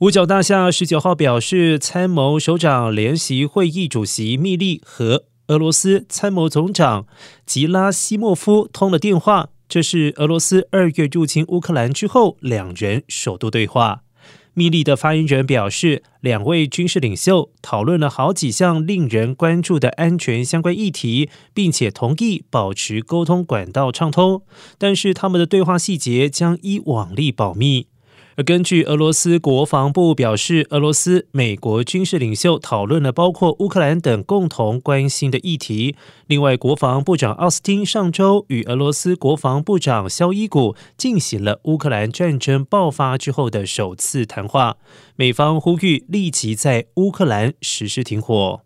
五角大厦十九号表示，参谋首长联席会议主席密利和俄罗斯参谋总长吉拉西莫夫通了电话，这是俄罗斯二月入侵乌克兰之后两人首度对话。密利的发言人表示，两位军事领袖讨论了好几项令人关注的安全相关议题，并且同意保持沟通管道畅通，但是他们的对话细节将依往例保密。而根据俄罗斯国防部表示，俄罗斯、美国军事领袖讨论了包括乌克兰等共同关心的议题。另外，国防部长奥斯汀上周与俄罗斯国防部长肖伊古进行了乌克兰战争爆发之后的首次谈话。美方呼吁立即在乌克兰实施停火。